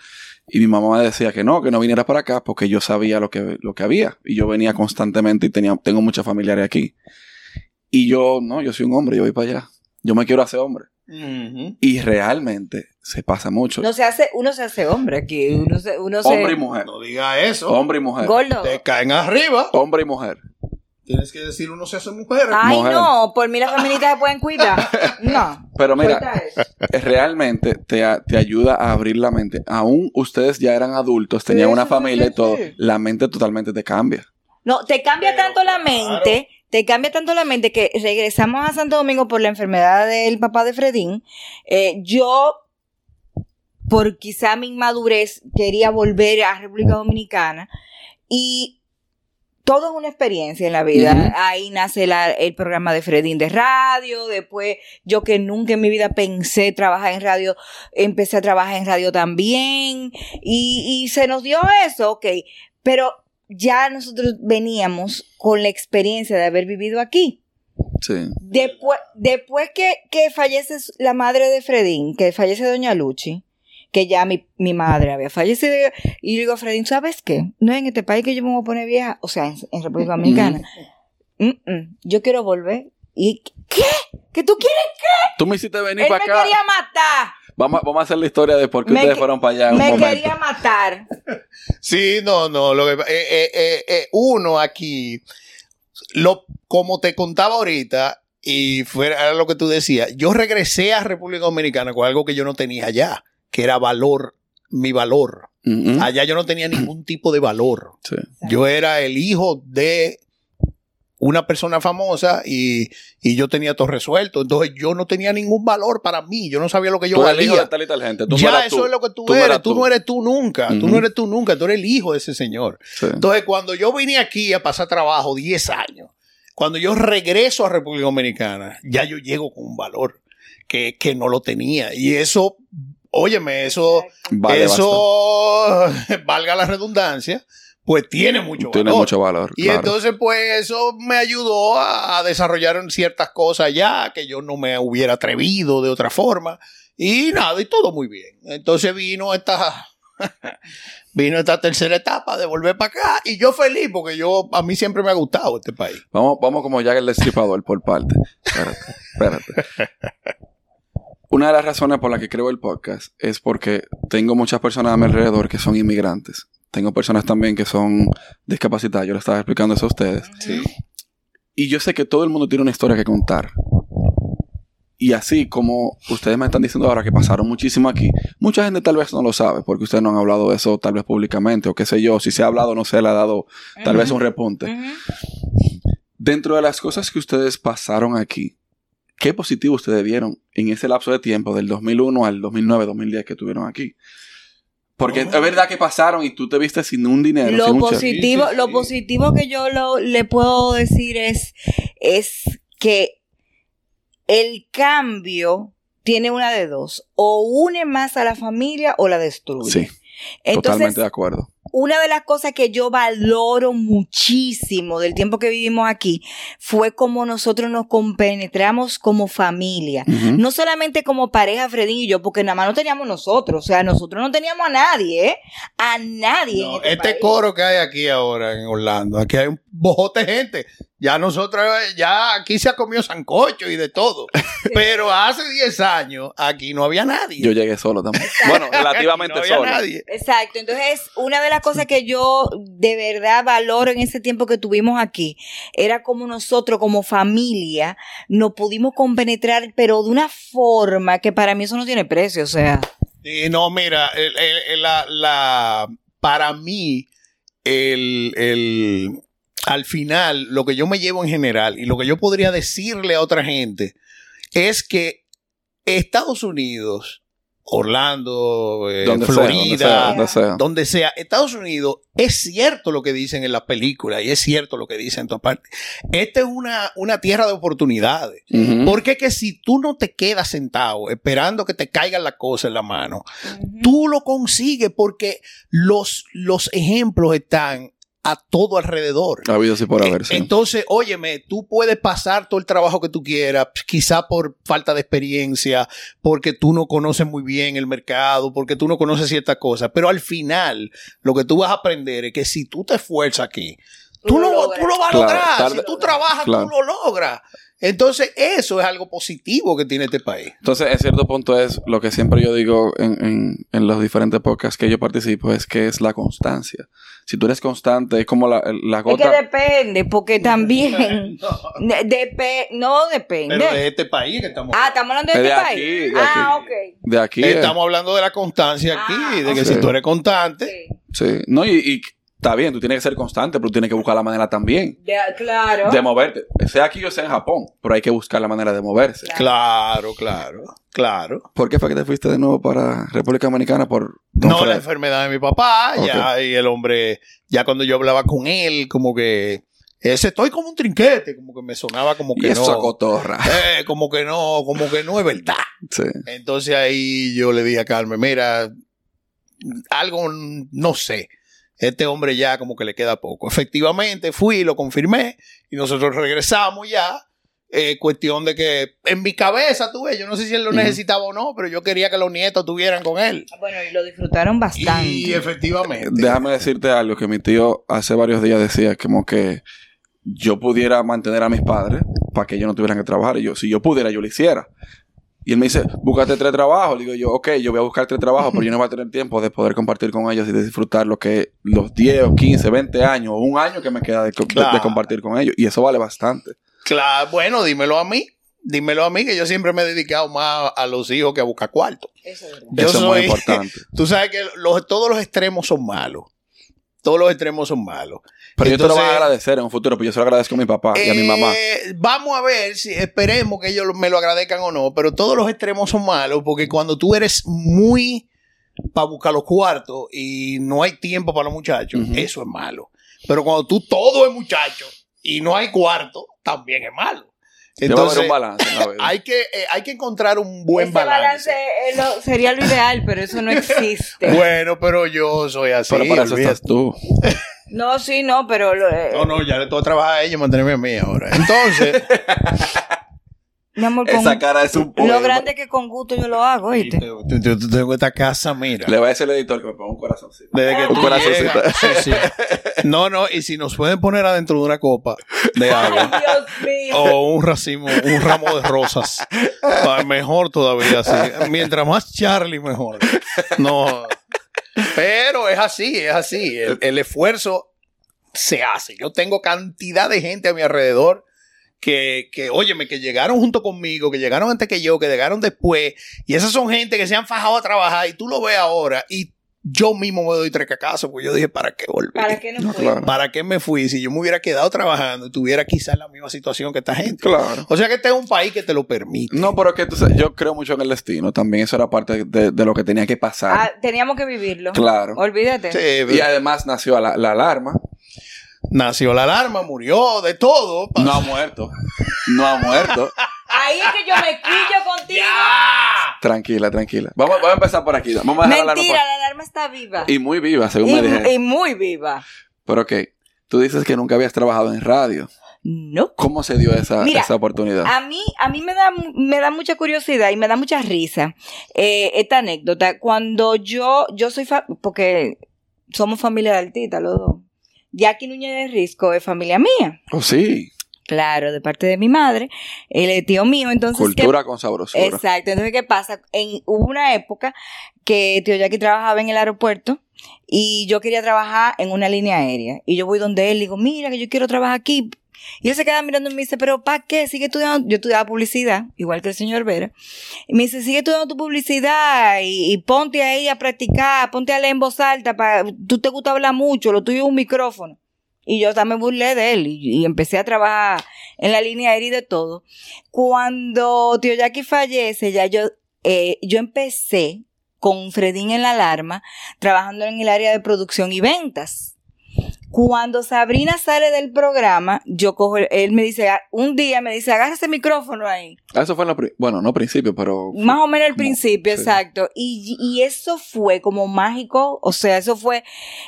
Y mi mamá me decía que no, que no viniera para acá porque yo sabía lo que, lo que había. Y yo venía constantemente y tenía, tengo muchos familiares aquí. Y yo, no, yo soy un hombre, yo voy para allá. Yo me quiero hacer hombre. Y realmente se pasa mucho. No se hace, uno se hace hombre aquí. Uno se, uno se- hombre y mujer. No diga eso. Hombre y mujer. Gordo. Te caen arriba. Hombre y mujer. Tienes que decir uno se hace mujer. Ay, Mujer. no, por mí las feministas se pueden cuidar. No. Pero mira, eh, realmente te, te ayuda a abrir la mente. Aún ustedes ya eran adultos, tenían Sí, una familia sí, y todo, la mente totalmente te cambia. No, te cambia Pero, tanto la mente, te cambia tanto la mente que regresamos a Santo Domingo por la enfermedad del papá de Fredín. Eh, yo, por quizá mi inmadurez, quería volver a República Dominicana y todo es una experiencia en la vida. Ahí nace la- el programa de Fredín de radio. Después, yo que nunca en mi vida pensé trabajar en radio, empecé a trabajar en radio también. Y, y se nos dio eso, ok. Pero ya nosotros veníamos con la experiencia de haber vivido aquí. Sí. Después, después que, que fallece la madre de Fredín, que fallece Doña Luchi, que ya mi, mi madre había fallecido, y yo digo a Fredín, ¿sabes qué? No es en este país que yo me voy a poner vieja, o sea, en, en República Dominicana. Mm, mm, yo quiero volver. ¿Y qué? ¿Que tú quieres? Tú me hiciste venir Él para me acá. quería matar. Vamos, a- vamos a hacer la historia de por qué Me ustedes fueron para allá un Me momento. quería matar. Sí, no, no. Lo que, eh, eh, eh, uno aquí, lo, como te contaba ahorita, y fuera era lo que tú decías, yo regresé a República Dominicana con algo que yo no tenía allá, que era valor, mi valor. Ujú. Allá yo no tenía ningún tipo de valor. Sí. Yo era el hijo de una persona famosa y, y yo tenía todo resuelto. Entonces yo no tenía ningún valor para mí. Yo no sabía lo que yo Tú hijo valía. de tal y tal gente. Tú no ya eras eso tú. es lo que tú, Tú no eres. tú. no eres tú nunca. Tú no eres tú nunca. Tú eres el hijo de ese señor. Sí. Entonces, cuando yo vine aquí a pasar trabajo 10 años, cuando yo regreso a República Dominicana, ya yo llego con un valor que, que no lo tenía. Y eso, óyeme, eso, Vale eso, valga la redundancia, pues tiene mucho bastante. Tiene valor. mucho valor. Y claro. entonces, pues, eso me ayudó a, a desarrollar ciertas cosas ya que yo no me hubiera atrevido de otra forma. Y nada, y todo muy bien. Entonces vino esta, vino esta tercera etapa de volver para acá. Y yo feliz porque yo, a mí siempre me ha gustado este país. Vamos, vamos como ya el destripador por parte. Espérate, espérate. Una de las razones por las que creo el podcast es porque tengo muchas personas a mi alrededor que son inmigrantes. Tengo personas también que son discapacitadas. Yo les estaba explicando eso a ustedes. Sí. Y yo sé que todo el mundo tiene una historia que contar. Y así como ustedes me están diciendo ahora que pasaron muchísimo aquí, mucha gente tal vez no lo sabe porque ustedes no han hablado de eso tal vez públicamente o qué sé yo. Si se ha hablado, no se le ha dado tal vez un repunte. Dentro de las cosas que ustedes pasaron aquí, ¿qué positivo ustedes vieron en ese lapso de tiempo del 2001 al 2009, 2010 que tuvieron aquí? Porque es verdad que pasaron y tú te viste sin un dinero. Lo sin positivo, lo positivo que yo lo- le puedo decir es, es que el cambio tiene una de dos. O une más a la familia o la destruye. Sí, Entonces, totalmente de acuerdo. Una de las cosas que yo valoro muchísimo del tiempo que vivimos aquí fue como nosotros nos compenetramos como familia. No solamente como pareja, Fredín y yo, porque nada más no teníamos nosotros. O sea, nosotros no teníamos a nadie, ¿eh? A nadie. en No, este este coro que hay aquí ahora en Orlando, aquí hay un bojote gente. Ya nosotros, ya aquí se ha comido sancocho y de todo. Pero hace 10 años aquí no había nadie. Yo llegué solo también. Bueno, relativamente no había solo. nadie. Exacto, entonces una de las cosas que yo de verdad valoro en ese tiempo que tuvimos aquí era como nosotros como familia nos pudimos compenetrar, pero de una forma que para mí eso no tiene precio, o sea, Sí, no, mira, el- el- el- la, la- para mí, el, el- al final, lo que yo me llevo en general y lo que yo podría decirle a otra gente es que Estados Unidos, Orlando, eh, Donde sea, Florida, donde sea, donde sea. donde sea, Estados Unidos, es cierto lo que dicen en las películas y es cierto lo que dicen en todas partes. Esta es una, una tierra de oportunidades. Porque es que si tú no te quedas sentado esperando que te caigan las cosas en la mano, tú lo consigues porque los, los ejemplos están a todo alrededor. Ha habido sí por Eh, haber, sí. Entonces, óyeme, tú puedes pasar todo el trabajo que tú quieras, quizá por falta de experiencia, porque tú no conoces muy bien el mercado, porque tú no conoces ciertas cosas, pero al final lo que tú vas a aprender es que si tú te esfuerzas aquí, tú, lo tú lo vas a Claro, lograr. tarde- si tú trabajas, claro. tú lo logras. Entonces, eso es algo positivo que tiene este país. Entonces, en cierto punto es lo que siempre yo digo en, en, en los diferentes podcasts que yo participo, es que es la constancia. Si tú eres constante, es como la, la Es que gota... depende, porque también de- depe- no depende. Pero de este país que estamos Ah, estamos hablando de De este aquí, país. de ah, aquí. ok. De aquí... eh, Estamos hablando de la constancia aquí, Ah, de que si tú eres constante, Sí. Sí. No, y, y está bien, tú tienes que ser constante, pero tú tienes que buscar la manera también De- claro. de moverte. Sea aquí o sea en Japón, pero hay que buscar la manera de moverse. Claro, claro, claro. ¿Por qué fue que te fuiste de nuevo para República Dominicana? Por No, Fred? la enfermedad de mi papá, ya, y el hombre, ya cuando yo hablaba con él, como que, ese estoy como un trinquete, como que me sonaba como Y que eso no. cotorra. Eh, como que no, como que no es verdad. Sí. Entonces ahí yo le dije a Carmen, mira, algo, no sé. Este hombre ya como que le queda poco. Efectivamente, fui, lo confirmé y nosotros regresamos ya. Eh, cuestión de que en mi cabeza, tú ves, yo no sé si él lo necesitaba o no, pero yo quería que los nietos estuvieran con él. Bueno, y lo disfrutaron bastante. Y efectivamente. Déjame decirte algo que mi tío hace varios días decía como que yo pudiera mantener a mis padres para que ellos no tuvieran que trabajar. Y yo, si yo pudiera, yo lo hiciera. Y él me dice, búscate tres trabajos. Le digo yo, ok, yo voy a buscar tres trabajos, pero yo no voy a tener tiempo de poder compartir con ellos y de disfrutar lo que los 10 o 15, 20 años o un año que me queda de, co- de- Claro. de compartir con ellos. Y eso vale bastante. Claro, bueno, dímelo a mí. Dímelo a mí, que yo siempre me he dedicado más a los hijos que a buscar cuarto. Eso es. Yo eso es muy soy- importante. Tú sabes que los- todos los extremos son malos. Todos los extremos son malos. Pero yo te lo voy a agradecer en un futuro, pero yo se lo agradezco a mi papá y a mi mamá. Eh, Vamos a ver si esperemos que ellos me lo agradezcan o no, pero todos los extremos son malos porque cuando tú eres muy para buscar los cuartos y no hay tiempo para los muchachos, eso es malo. Pero cuando tú todo es muchacho y no hay cuarto, también es malo. Haber Entonces, un balance en la vida. hay que, eh, hay que encontrar un buen Ese balance. eh, lo- sería lo ideal, pero eso no existe. Bueno, pero yo soy así. pero para eso olvídate. estás tú. No, sí, no, pero... lo- eh, No, no, ya le que trabajar a ella y mantenerme a mí ahora. Entonces, mi amor, con- Esa cara es un poema. lo grande que con gusto yo lo hago, ¿oíste? te- te- te- te tengo esta casa, mira. Le voy a decir al editor que me ponga un corazoncito. Desde que Un tú corazoncito. llegas. Sí, sí. No, no, y si nos pueden poner adentro de una copa de Ay, agua Dios mío. o un racimo, un ramo de rosas, mejor todavía así. Mientras más Charlie, mejor. No. Pero es así, es así. El, el esfuerzo se hace. Yo tengo cantidad de gente a mi alrededor que, que, óyeme, que llegaron junto conmigo, que llegaron antes que yo, que llegaron después. Y esas son gente que se han fajado a trabajar y tú lo ves ahora y yo mismo me doy tres cacazos porque yo dije, ¿para qué volver? ¿Para qué no, claro. ¿Para qué me fui? Si yo me hubiera quedado trabajando y tuviera quizás la misma situación que esta gente. Claro. O sea que este es un país que te lo permite. No, pero es que tú sabes, yo creo mucho en el destino. También eso era parte de, de lo que tenía que pasar. Ah, teníamos que vivirlo. Claro. Olvídate. Sí, Y además nació la, la alarma. Nació la alarma, murió, de todo. No ha muerto. No ha muerto. Ahí es que yo me quillo contigo. Tranquila, tranquila. Vamos, vamos a empezar por aquí. Vamos a dejar la Mentira, alarma. la alarma está viva. Y muy viva, según Y, me dije. y muy viva. Pero ok. Tú dices que nunca habías trabajado en radio. No. ¿Cómo se dio esa, Mira, esa oportunidad? A mí, a mí me da, me da mucha curiosidad y me da mucha risa eh, esta anécdota. Cuando yo, yo soy, fa- porque somos familia de Altita los dos. Jackie Núñez de Risco es familia mía. Oh, sí. Claro, de parte de mi madre. Es tío mío, entonces. ¿qué- Cultura con sabrosura. Exacto. Entonces, ¿qué pasa? En, hubo una época que tío Jackie trabajaba en el aeropuerto y yo quería trabajar en una línea aérea. Y yo voy donde él y digo, mira, que yo quiero trabajar aquí. Y él se queda mirando y me dice, pero ¿para qué? Sigue estudiando. Yo estudiaba publicidad, igual que el señor Vera. Y me dice, sigue estudiando tu publicidad y, ponte ahí a practicar, ponte a leer en voz alta. Para, tú te gusta hablar mucho, lo tuyo es un micrófono. Y yo también burlé de él y, y empecé a trabajar en la línea aérea y de todo. Cuando tío Jackie fallece, ya yo, eh, yo empecé con Fredín en la alarma, trabajando en el área de producción y ventas. Cuando Sabrina sale del programa, yo cojo, el- él me dice, ah, un día me dice, agarra ese micrófono ahí. Ah, Eso fue en pri- bueno, no principio, pero Más o menos como- principio, sí. exacto. Y, y eso fue como mágico, o sea, eso fue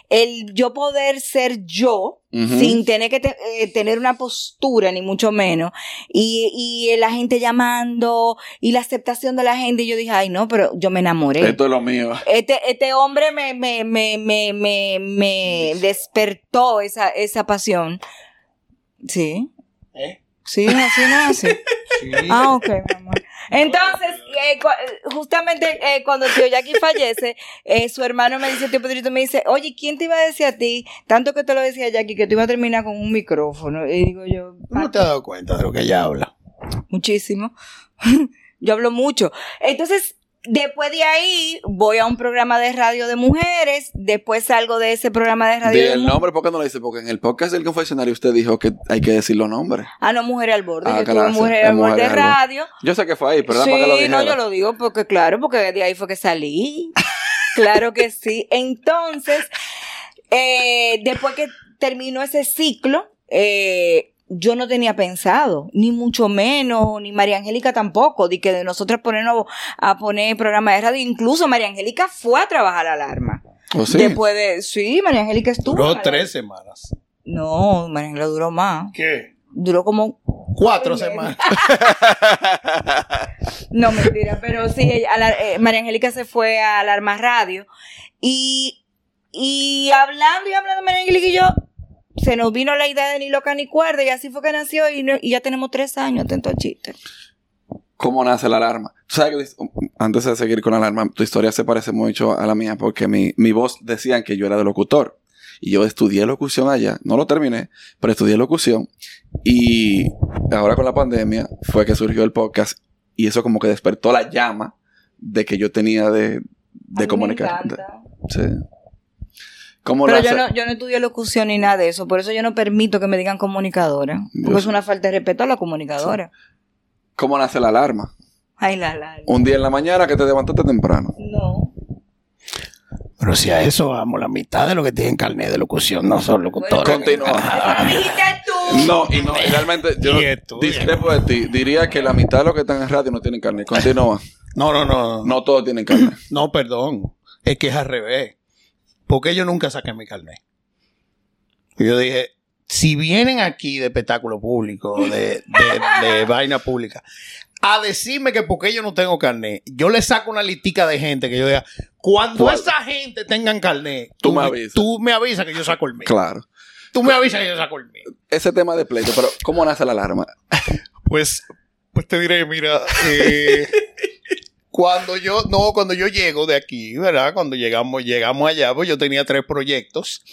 el yo poder ser yo Sin tener que te- eh, tener una postura, ni mucho menos. Y, y la gente llamando y la aceptación de la gente. Y yo dije, ay, no, pero yo me enamoré. esto es lo mío. Este, este hombre me, me, me, me, me, me despertó esa, esa pasión. Sí. ¿Eh? Sí, así no así. Sí. Ah, ok, mi amor. Entonces, eh, cu- eh, justamente eh, cuando tío Jackie fallece, eh, su hermano me dice, tío Pedrito, me dice, oye, ¿quién te iba a decir a ti, tanto que te lo decía Jackie, que tú ibas a terminar con un micrófono? Y digo yo, ¿Tú no te has dado cuenta de lo que ella habla? muchísimo. yo hablo mucho. Entonces, Después de ahí voy a un programa de radio de mujeres, después salgo de ese programa de radio Di de el nombre, ¿por qué no lo dice? Porque en el podcast del confesionario usted dijo que hay que decir los nombres. Ah, no, Mujeres al Borde. Ah, yo claro, tuve es al Borde. Radio. Yo sé que fue ahí, pero sí, para que lo no, dijera. yo lo digo porque claro, porque de ahí fue que salí. claro que sí. Entonces, eh, después que terminó ese ciclo, eh, yo no tenía pensado, ni mucho menos, ni María Angélica tampoco, de que de nosotros ponernos a poner programa de radio. Incluso María Angélica fue a trabajar alarma. ¿O sí? Después de, sí, María Angélica estuvo. Duró tres semanas. No, María Angélica duró más. ¿Qué? Duró como Cuatro semanas. No, mentira, pero sí, ella- a la- eh, María Angélica se fue a Alarma Radio y, y hablando y hablando María Angélica y yo, se nos vino la idea de ni loca ni cuerda y así fue que nació y, no- y ya tenemos tres años, atento al chiste. ¿Cómo nace la alarma? Tú sabes que, antes de seguir con la alarma, tu historia se parece mucho a la mía porque mi, mi voz decían que yo era de locutor. Y yo estudié locución allá. No lo terminé, pero estudié locución. Y ahora con la pandemia fue que surgió el podcast. Y eso como que despertó la llama de que yo tenía de, A mí de me comunicar. encanta. Sí. ¿Cómo Pero yo no, yo no estudié locución ni nada de eso, por eso yo no permito que me digan comunicadora, porque Dios. es una falta de respeto a la comunicadora. ¿Cómo nace la alarma? Ay, la, la. Un día en la mañana que te levantaste temprano. No. Pero si a eso vamos, la mitad de lo que tienen carnet de locución no son locutores. Continúa. No, y no, y realmente yo discrepo de ti. Diría que la mitad de los que están en radio no tienen carne. Continúa. No, no, no. No, No todos tienen carne. no perdón. Es que es al revés. Porque yo nunca saqué mi carnet. Y yo dije, si vienen aquí de espectáculo público, de, de, de vaina pública, a decirme que porque yo no tengo carnet, yo le saco una listica de gente que yo diga, cuando ¿Cuál? esa gente tengan carnet, Tú me avisas. Tú me avisas que yo saco el mío. Claro. Tú me avisas que yo saco el mío. Ese tema de pleito, pero ¿cómo nace la alarma? Pues, pues te diré, mira, eh, cuando yo, no, cuando yo llego de aquí, ¿verdad? Cuando llegamos, llegamos allá, pues yo tenía tres proyectos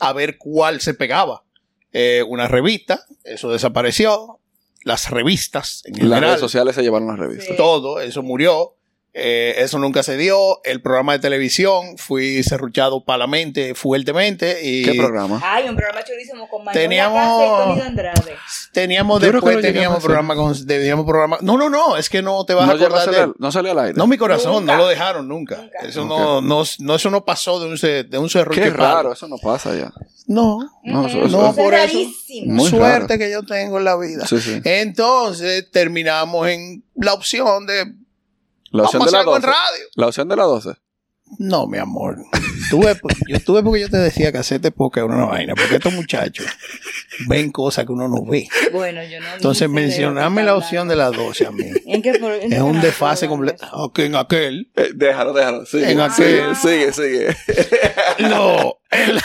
a ver cuál se pegaba. Eh, una revista, eso desapareció. Las revistas, en Las general, redes sociales se llevaron las revistas. Sí. todo, eso murió. Eh, eso nunca se dio. El programa de televisión, fui serruchado palamente, fuertemente. Y ¿Qué programa? Ay, un programa chulísimo con Manuela Teníamos- y Andrade. Teníamos Yo después, teníamos programa con, teníamos programa. No, no, no, es que no te vas No, a acordar de al- no salió al aire. No, mi corazón, Nunca. no lo dejaron nunca. Nunca. Eso no, no, no, eso no pasó de un, de un cerro. Qué raro, eso no pasa ya. No, No, eso- eso- no, eso es por eso-. Muy suerte que yo tengo en la vida. Sí, sí. Entonces terminamos en la opción de La opción vamos de a la hacer algo en 12. radio. La opción de la 12. No, mi amor. Tuve, yo tuve porque yo te decía que hacerte poca era una vaina, porque estos muchachos ven cosas que uno no ve. Bueno, yo no. Entonces qué la opción de las 12 a mí. ¿En qué, por- en Es un canal desfase completo. Ok, en aquel. Eh, déjalo, déjalo. Sigue, En sigue, aquel- sigue, sigue. No. el-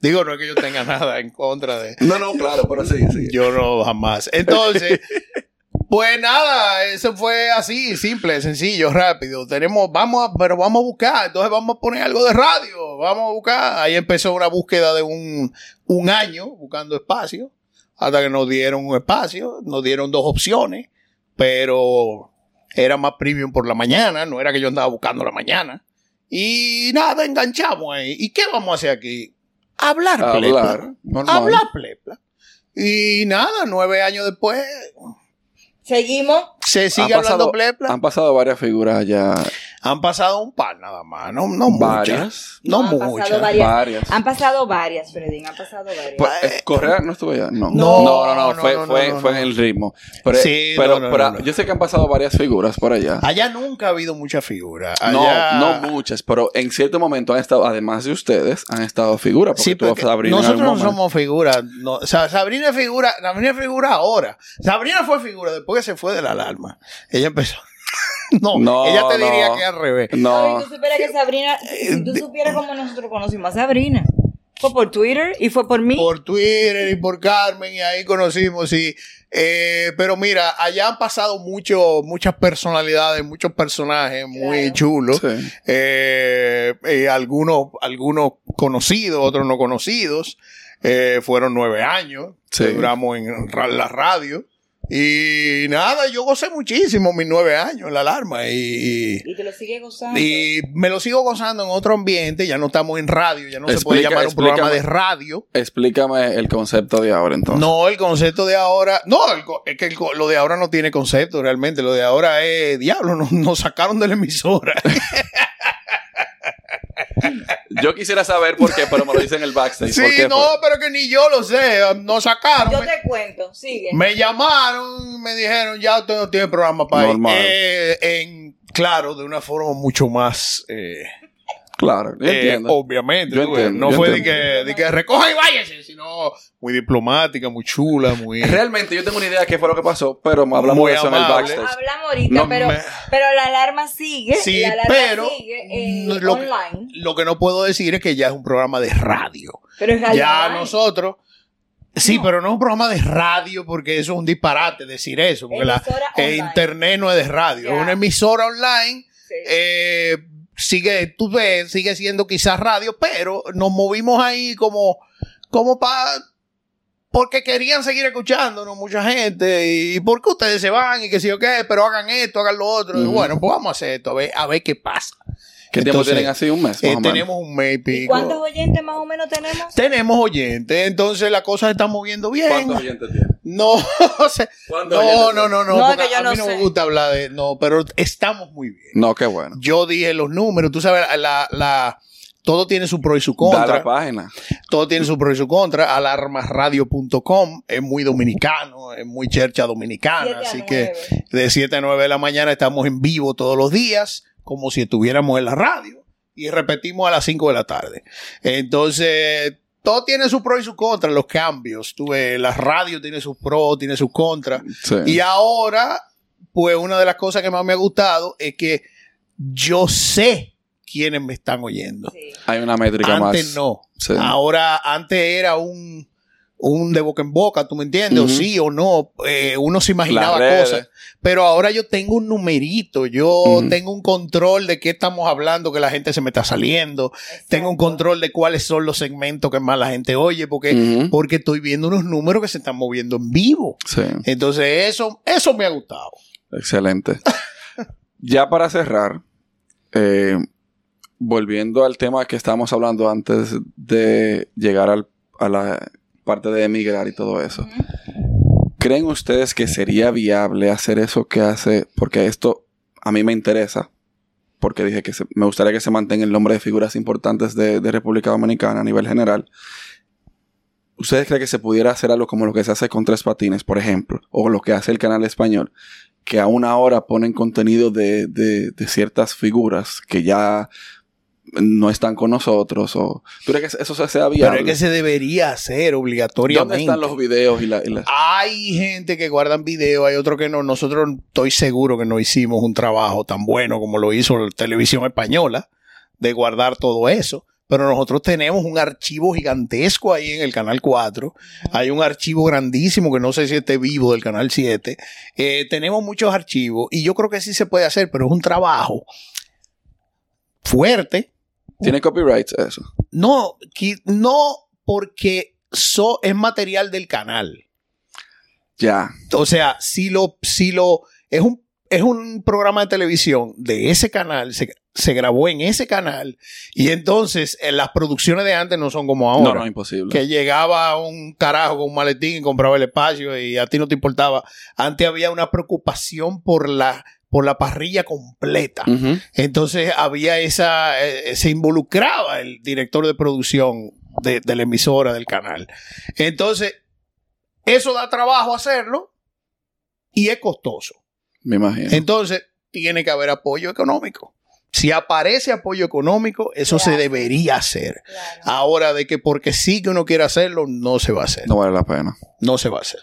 Digo, no es que yo tenga nada en contra de. No, no, claro, pero sigue, sigue. Yo no, jamás. Entonces, pues nada, eso fue así, simple, sencillo, rápido. Tenemos, vamos a, pero vamos a buscar, entonces vamos a poner algo de radio, vamos a buscar. Ahí empezó una búsqueda de un, un año buscando espacio, hasta que nos dieron un espacio, nos dieron dos opciones, pero era más premium por la mañana, no era que yo andaba buscando la mañana. Y nada, enganchamos ahí. ¿Y qué vamos a hacer aquí? Hablar, plepla. Hablar. Normal. Hablar, plepla. Y nada, nueve años después, Seguimos. se sigue Han hablando pasado- plepla. Han pasado varias figuras ya. Han pasado un par nada más, no, no muchas. Varias. No, han pasado muchas. varias. Varias. Han pasado varias, Fredín, han pasado varias. Pues, eh, Correa no estuvo allá. No. No, no, no. no, no, fue, no, fue, no, fue no. en el ritmo. Pero, Sí, pero, no, no, pero no, no. yo sé que han pasado varias figuras por allá. Allá nunca ha habido muchas figuras. No, Allá- no muchas, pero en cierto momento han estado, además de ustedes, han estado figuras. Porque Sí, tuvo porque Sabrina nosotros no somos figuras. No, o sea, Sabrina es figura, Sabrina es figura ahora. Sabrina fue figura después que se fue de la alarma. Ella empezó. no, No, ella te no. diría que al revés. No, Ay, tú supieras que Sabrina, si tú supieras cómo nosotros conocimos a Sabrina. Fue por Twitter y fue por mí. por Twitter y por Carmen y ahí conocimos y eh, pero mira allá han pasado mucho muchas personalidades muchos personajes muy Claro. chulos Sí. Eh, eh, algunos algunos conocidos otros no conocidos Eh, fueron nueve años Sí. duramos en la radio Y nada, yo gocé muchísimo mis nueve años en la alarma. Y, Y te lo sigue gozando. y me lo sigo gozando en otro ambiente. Ya no estamos en radio, ya no se puede llamar un programa de radio. Explícame el concepto de ahora entonces. No, el concepto de ahora. No, el es que el lo de ahora no tiene concepto realmente. Lo de ahora es diablo, nos, nos sacaron de la emisora. Yo quisiera saber por qué, pero me lo dicen en el backstage. ¿Por sí, qué no, pero que ni yo lo sé. Nos sacaron. Yo me, te cuento, sigue. me llamaron, me dijeron, ya usted no tiene programa para ir. Normal. Eh, en, claro, de una forma mucho más. eh, Claro, yo eh, entiendo. obviamente. Yo tú ves. entiendo, no yo fue de que, de que recoja y váyase, sino muy diplomática, muy chula, muy. Realmente yo tengo una idea de qué fue lo que pasó, pero hablamos Muy de eso en el backstage. Hablamos ahorita, No pero, me- pero la alarma sigue. Sí, la alarma pero sigue eh, no, lo, que, online. lo que no puedo decir es que ya es un programa de radio. Pero es radio Ya online. nosotros. Sí, No. pero no es un programa de radio porque eso es un disparate decir eso. Porque la, Emisora eh, online. internet no es de radio, es una emisora online. Sí. eh, sigue, tú ves, sigue siendo quizás radio, pero nos movimos ahí como, como para. Porque querían seguir escuchándonos mucha gente. Y, por qué ustedes se van y que sí o qué, pero hagan esto, hagan lo otro. Y bueno, pues vamos a hacer esto, a ver, a ver qué pasa. ¿Qué tiempo Entonces, tienen así? Un mes. Eh, más o menos? tenemos un mes y ¿Y pico. cuántos oyentes más o menos tenemos? Tenemos oyentes, entonces la cosa se está moviendo bien. ¿Cuántos oyentes tienen? No, o sea, ¿Cuántos no, no, no, no, No, que yo a mí no no sé. me gusta hablar de, no, pero estamos muy bien. No, qué bueno. Yo dije los números, tú sabes, la, la, todo tiene su pro y su Da contra. la página. Todo tiene su pro y su contra. Alarmasradio.com es muy dominicano, es muy chercha dominicana. Así que de 7 a 9 de la mañana estamos en vivo todos los días, como si estuviéramos en la radio. Y repetimos a las 5 de la tarde. Entonces, todo tiene su pro y su contra, los cambios. Tú ves, la radio tiene sus pros, tiene sus contras. Sí. Y ahora, pues una de las cosas que más me ha gustado es que yo sé quiénes me están oyendo. Sí. Hay una métrica más. Antes no. Sí. Ahora, antes era un, un de boca en boca, ¿tú me entiendes? O sí o no. Eh, uno se imaginaba cosas. Pero ahora yo tengo un numerito, yo tengo un control de qué estamos hablando, que la gente se me está saliendo. Tengo un control de cuáles son los segmentos que más la gente oye, porque, porque estoy viendo unos números que se están moviendo en vivo. Sí. Entonces, eso, eso me ha gustado. Excelente. ya para cerrar, eh, volviendo al tema que estábamos hablando antes de llegar al- a la parte de emigrar y todo eso. ¿Creen ustedes que sería viable hacer eso que hace? Porque esto a mí me interesa. Porque dije que se- me gustaría que se mantenga el nombre de figuras importantes de, de República Dominicana a nivel general. ¿Ustedes creen que se pudiera hacer algo como lo que se hace con Tres Patines, por ejemplo? O lo que hace el canal español? Que a una hora ponen contenido de, de- de ciertas figuras que ya no están con nosotros. O, ¿Tú crees que eso se- sea Pero viable? es que se debería hacer obligatoriamente. ¿Dónde están los videos y la... y la- Hay gente que guardan video, hay otros que no. Nosotros estoy seguro que no hicimos un trabajo tan bueno como lo hizo la televisión española de guardar todo eso. Pero nosotros tenemos un archivo gigantesco ahí en el Canal 4. Hay un archivo grandísimo que no sé si esté vivo del Canal 7. Eh, tenemos muchos archivos y yo creo que sí se puede hacer, pero es un trabajo fuerte. ¿Tiene copyrights eso? No, no porque so, es material del canal. Ya. O sea, si lo, si lo, es un, es un programa de televisión de ese canal, se, se grabó en ese canal, y entonces eh, las producciones de antes no son como No, ahora. no, imposible. que llegaba un carajo con un maletín y compraba el espacio y a ti no te importaba. Antes había una preocupación por la, por la parrilla completa. Entonces había esa, eh, se involucraba el director de producción de, de la emisora del canal. Entonces, eso da trabajo hacerlo y es costoso. Me imagino. Entonces, tiene que haber apoyo económico. Si aparece apoyo económico, eso se debería hacer. Claro. Ahora, de que porque sí que uno quiere hacerlo, no se va a hacer. No vale la pena. No se va a hacer.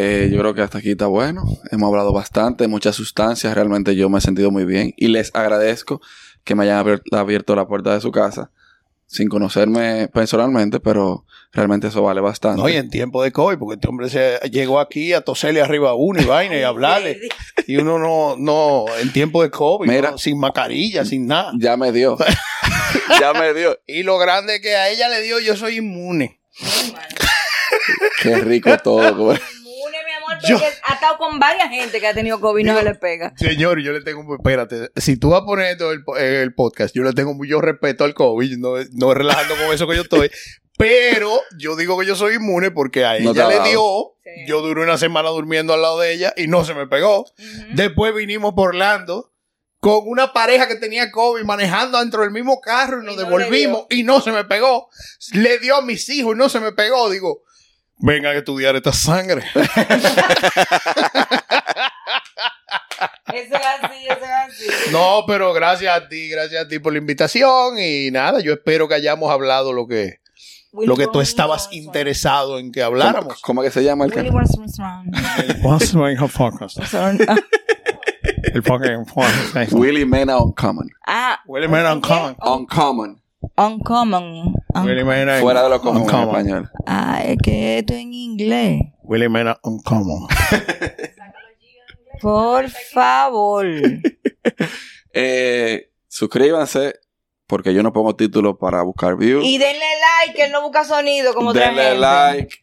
Eh, yo creo que hasta aquí está bueno. Hemos hablado bastante, muchas sustancias. Realmente yo me he sentido muy bien. Y les agradezco que me hayan abier- abierto la puerta de su casa. Sin conocerme personalmente, pero realmente eso vale bastante. No, y en tiempo de COVID, porque este hombre se llegó aquí a toserle arriba a uno y vaina y hablarle. Y uno no, no, en tiempo de COVID, Mira. no, sin mascarilla, sin nada. Ya me dio. ya me dio. Y lo grande que a ella le dio, yo soy inmune. Qué rico todo. güey. Amor, Yo- porque ha estado con varias gente que ha tenido COVID y no se le pega. Señor, yo le tengo, espérate, si tú vas a poner todo el, po- el podcast, yo le tengo mucho respeto al COVID, no, no relajando con eso que yo estoy, pero yo digo que yo soy inmune porque a ella le dio, Sí. yo duré una semana durmiendo al lado de ella y no se me pegó. Después vinimos por Orlando con una pareja que tenía COVID manejando dentro del mismo carro y nos Y no le devolvimos y no se me pegó. Le dio a mis hijos y no se me pegó. Digo, vengan a estudiar esta sangre. Eso es así, eso es así. No, pero gracias a ti, gracias a ti por la invitación y nada, yo espero que hayamos hablado lo que, lo que tú estabas interesado en que ¿Cómo, habláramos. cómo que se llama el Willy canal? What's wrong? El fucking Willy Mena Uncommon. Ah, Willy Mena Uncommon. Uncommon. Uncommon. Un- Willy Mena Fuera de lo común en Uncommon. español. Ah, es que esto en inglés. Willy Mena Uncommon. Por favor. Eh, suscríbanse, porque yo no pongo títulos para buscar views. Y denle like, que él no busca sonido como otra Denle gente. like.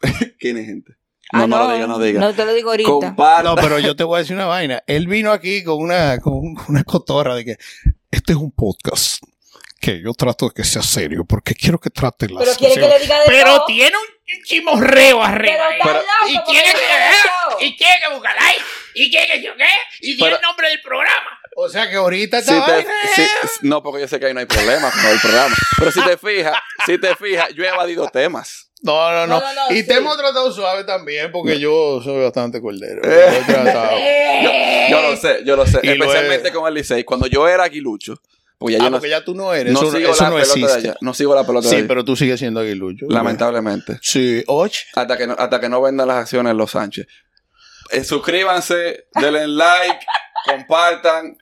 ¿Quién es gente? No, Ah, no, lo diga, no diga. No te lo digo ahorita. No, pero yo te voy a decir una vaina. Él vino aquí con una, con una cotorra de que este es un podcast que yo trato de que sea serio porque quiero que trate las Pero quiere que le diga de Pero todo. tiene un chimorreo arriba. Pero ahí. y quiere que y quiere que y quiere que yo qué y Pero- el nombre del programa. O sea que ahorita Si está te- si- no, porque yo sé que ahí no hay problema con el programa. Pero si te fijas, si te fijas, yo he evadido temas. No, no, no. No, no, no, y sí. te hemos tratado suave también porque yo soy bastante cordero. Eh. Yo lo sé, yo lo sé. Y Especialmente es. con el Licey. Cuando yo era aguilucho, porque ya Ah, yo no, porque ya tú no eres. no eso sigo eso la no pelota de allá. No sigo la pelota de Sí, allá. pero tú sigues siendo aguilucho. Lamentablemente. Sí, och. Hasta que no, hasta que no vendan las acciones los Sánchez. Eh, suscríbanse, denle like, compartan.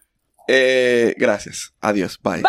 Eh, gracias. Adiós. Bye.